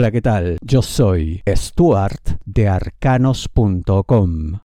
Hola, ¿qué tal? Yo soy Stuart de arcanos.com.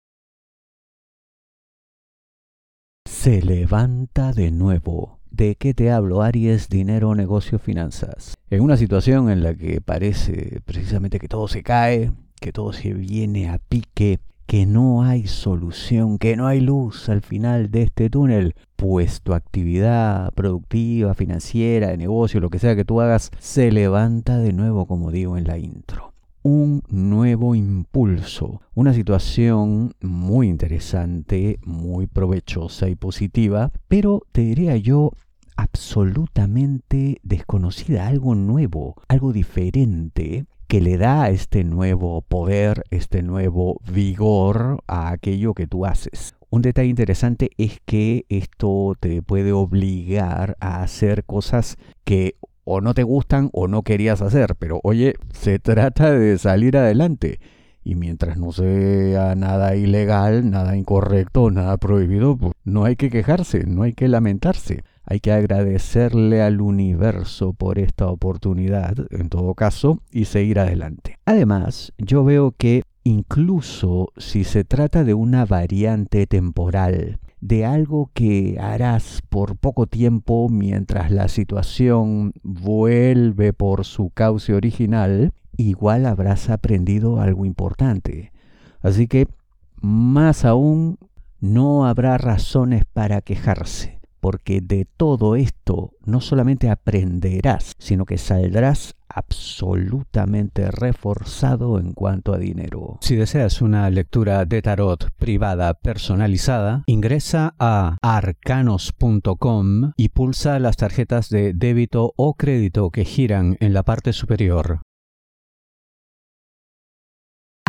Se levanta de nuevo. ¿De qué te hablo, Aries? Dinero, negocio, finanzas. En una situación en la que parece precisamente que todo se cae, que todo se viene a pique, que no hay solución, que no hay luz al final de este túnel, pues tu actividad productiva, financiera, de negocio, lo que sea que tú hagas, se levanta de nuevo, como digo en la intro. Un nuevo impulso, una situación muy interesante, muy provechosa y positiva, pero te diría yo absolutamente desconocida, algo nuevo, algo diferente, que le da este nuevo poder, este nuevo vigor a aquello que tú haces. Un detalle interesante es que esto te puede obligar a hacer cosas que o no te gustan o no querías hacer, pero oye, se trata de salir adelante. Y mientras no sea nada ilegal, nada incorrecto, nada prohibido, pues no hay que quejarse, no hay que lamentarse. Hay que agradecerle al universo por esta oportunidad, en todo caso, y seguir adelante. Además, yo veo que incluso si se trata de una variante temporal, de algo que harás por poco tiempo mientras la situación vuelve por su cauce original, igual habrás aprendido algo importante. Así que, más aún, no habrá razones para quejarse porque de todo esto no solamente aprenderás, sino que saldrás absolutamente reforzado en cuanto a dinero. Si deseas una lectura de tarot privada personalizada, ingresa a arcanos.com y pulsa las tarjetas de débito o crédito que giran en la parte superior.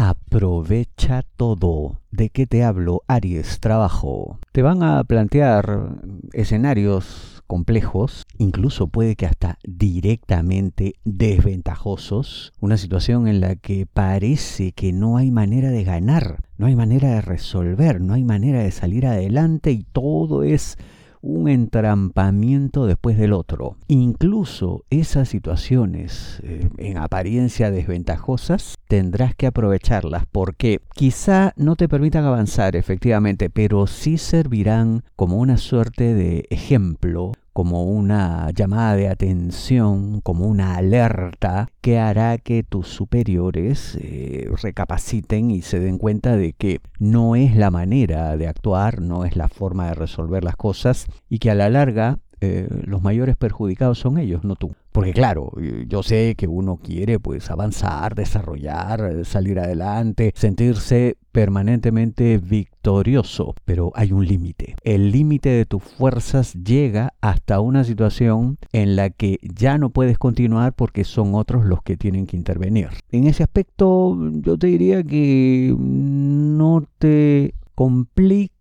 Aprovecha todo. ¿De qué te hablo, Aries? Trabajo. Te van a plantear escenarios complejos, incluso puede que hasta directamente desventajosos, una situación en la que parece que no hay manera de ganar, no hay manera de resolver, no hay manera de salir adelante y todo es un entrampamiento después del otro. Incluso esas situaciones eh, en apariencia desventajosas tendrás que aprovecharlas porque quizá no te permitan avanzar efectivamente, pero sí servirán como una suerte de ejemplo como una llamada de atención, como una alerta que hará que tus superiores eh, recapaciten y se den cuenta de que no es la manera de actuar, no es la forma de resolver las cosas y que a la larga eh, los mayores perjudicados son ellos, no tú. Porque claro, yo sé que uno quiere pues avanzar, desarrollar, eh, salir adelante, sentirse permanentemente victorioso, pero hay un límite. El límite de tus fuerzas llega hasta una situación en la que ya no puedes continuar porque son otros los que tienen que intervenir. En ese aspecto yo te diría que no te compliques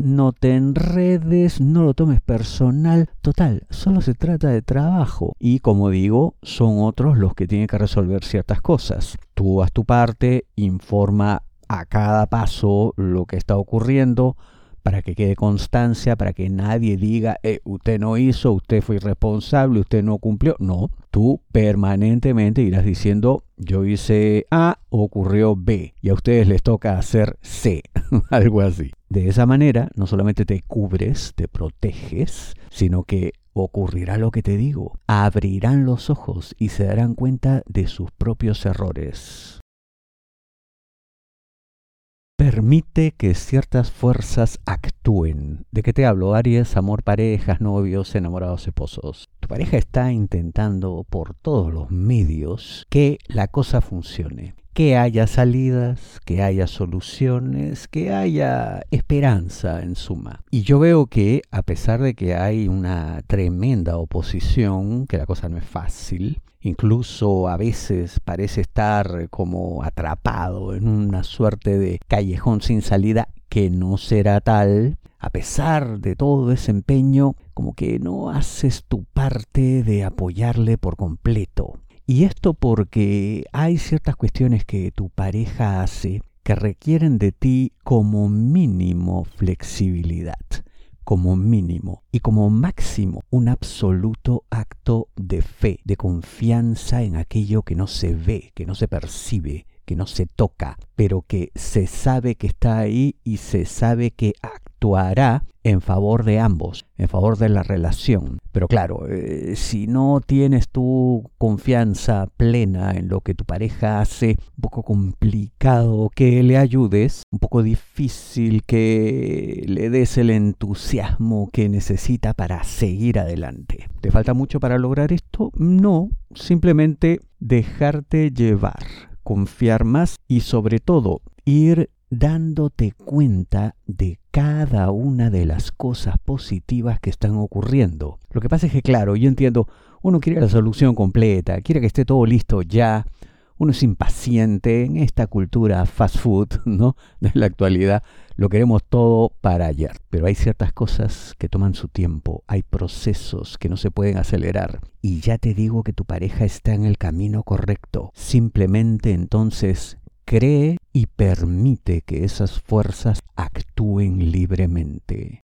no te enredes, no lo tomes personal. Total, solo se trata de trabajo. Y como digo, son otros los que tienen que resolver ciertas cosas. Tú haz tu parte, informa a cada paso lo que está ocurriendo para que quede constancia, para que nadie diga, eh, usted no hizo, usted fue irresponsable, usted no cumplió. No, tú permanentemente irás diciendo, yo hice A, ocurrió B, y a ustedes les toca hacer C, algo así. De esa manera, no solamente te cubres, te proteges, sino que ocurrirá lo que te digo. Abrirán los ojos y se darán cuenta de sus propios errores. Permite que ciertas fuerzas actúen. ¿De qué te hablo? Aries, amor, parejas, novios, enamorados, esposos. Tu pareja está intentando por todos los medios que la cosa funcione que haya salidas, que haya soluciones, que haya esperanza en suma. Y yo veo que a pesar de que hay una tremenda oposición, que la cosa no es fácil, incluso a veces parece estar como atrapado en una suerte de callejón sin salida que no será tal, a pesar de todo ese empeño, como que no haces tu parte de apoyarle por completo. Y esto porque hay ciertas cuestiones que tu pareja hace que requieren de ti como mínimo flexibilidad, como mínimo y como máximo un absoluto acto de fe, de confianza en aquello que no se ve, que no se percibe, que no se toca, pero que se sabe que está ahí y se sabe que actuará en favor de ambos, en favor de la relación. Pero claro, eh, si no tienes tu confianza plena en lo que tu pareja hace, un poco complicado que le ayudes, un poco difícil que le des el entusiasmo que necesita para seguir adelante. ¿Te falta mucho para lograr esto? No, simplemente dejarte llevar confiar más y sobre todo ir dándote cuenta de cada una de las cosas positivas que están ocurriendo. Lo que pasa es que, claro, yo entiendo, uno quiere la solución completa, quiere que esté todo listo ya, uno es impaciente en esta cultura fast food, ¿no? De la actualidad, lo queremos todo para ayer. Pero hay ciertas cosas que toman su tiempo, hay procesos que no se pueden acelerar. Y ya te digo que tu pareja está en el camino correcto. Simplemente entonces cree y permite que esas fuerzas actúen libremente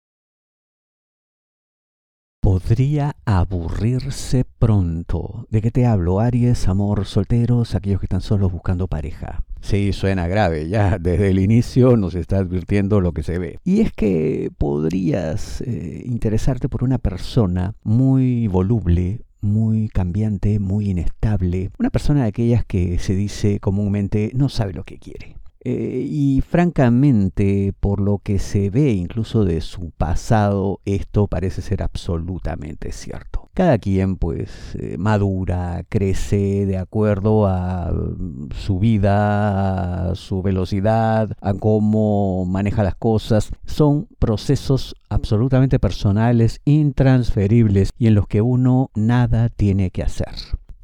podría aburrirse pronto. ¿De qué te hablo? Aries, amor, solteros, aquellos que están solos buscando pareja. Sí, suena grave, ya desde el inicio nos está advirtiendo lo que se ve. Y es que podrías eh, interesarte por una persona muy voluble, muy cambiante, muy inestable, una persona de aquellas que se dice comúnmente no sabe lo que quiere. Eh, y francamente, por lo que se ve incluso de su pasado, esto parece ser absolutamente cierto. Cada quien pues eh, madura, crece de acuerdo a mm, su vida, a su velocidad, a cómo maneja las cosas. Son procesos absolutamente personales, intransferibles y en los que uno nada tiene que hacer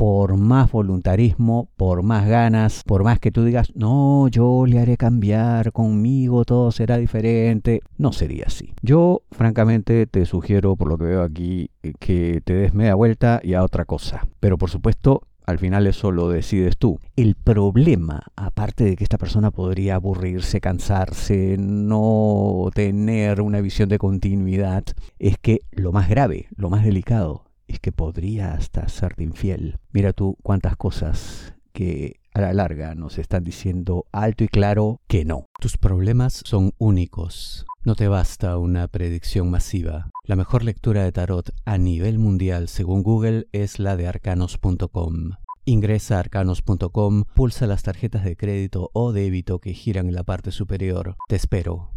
por más voluntarismo, por más ganas, por más que tú digas, no, yo le haré cambiar, conmigo todo será diferente, no sería así. Yo, francamente, te sugiero, por lo que veo aquí, que te des media vuelta y a otra cosa. Pero por supuesto, al final eso lo decides tú. El problema, aparte de que esta persona podría aburrirse, cansarse, no tener una visión de continuidad, es que lo más grave, lo más delicado, es que podría hasta serte infiel. Mira tú cuántas cosas que a la larga nos están diciendo alto y claro que no. Tus problemas son únicos. No te basta una predicción masiva. La mejor lectura de tarot a nivel mundial según Google es la de arcanos.com. Ingresa a arcanos.com, pulsa las tarjetas de crédito o débito que giran en la parte superior. Te espero.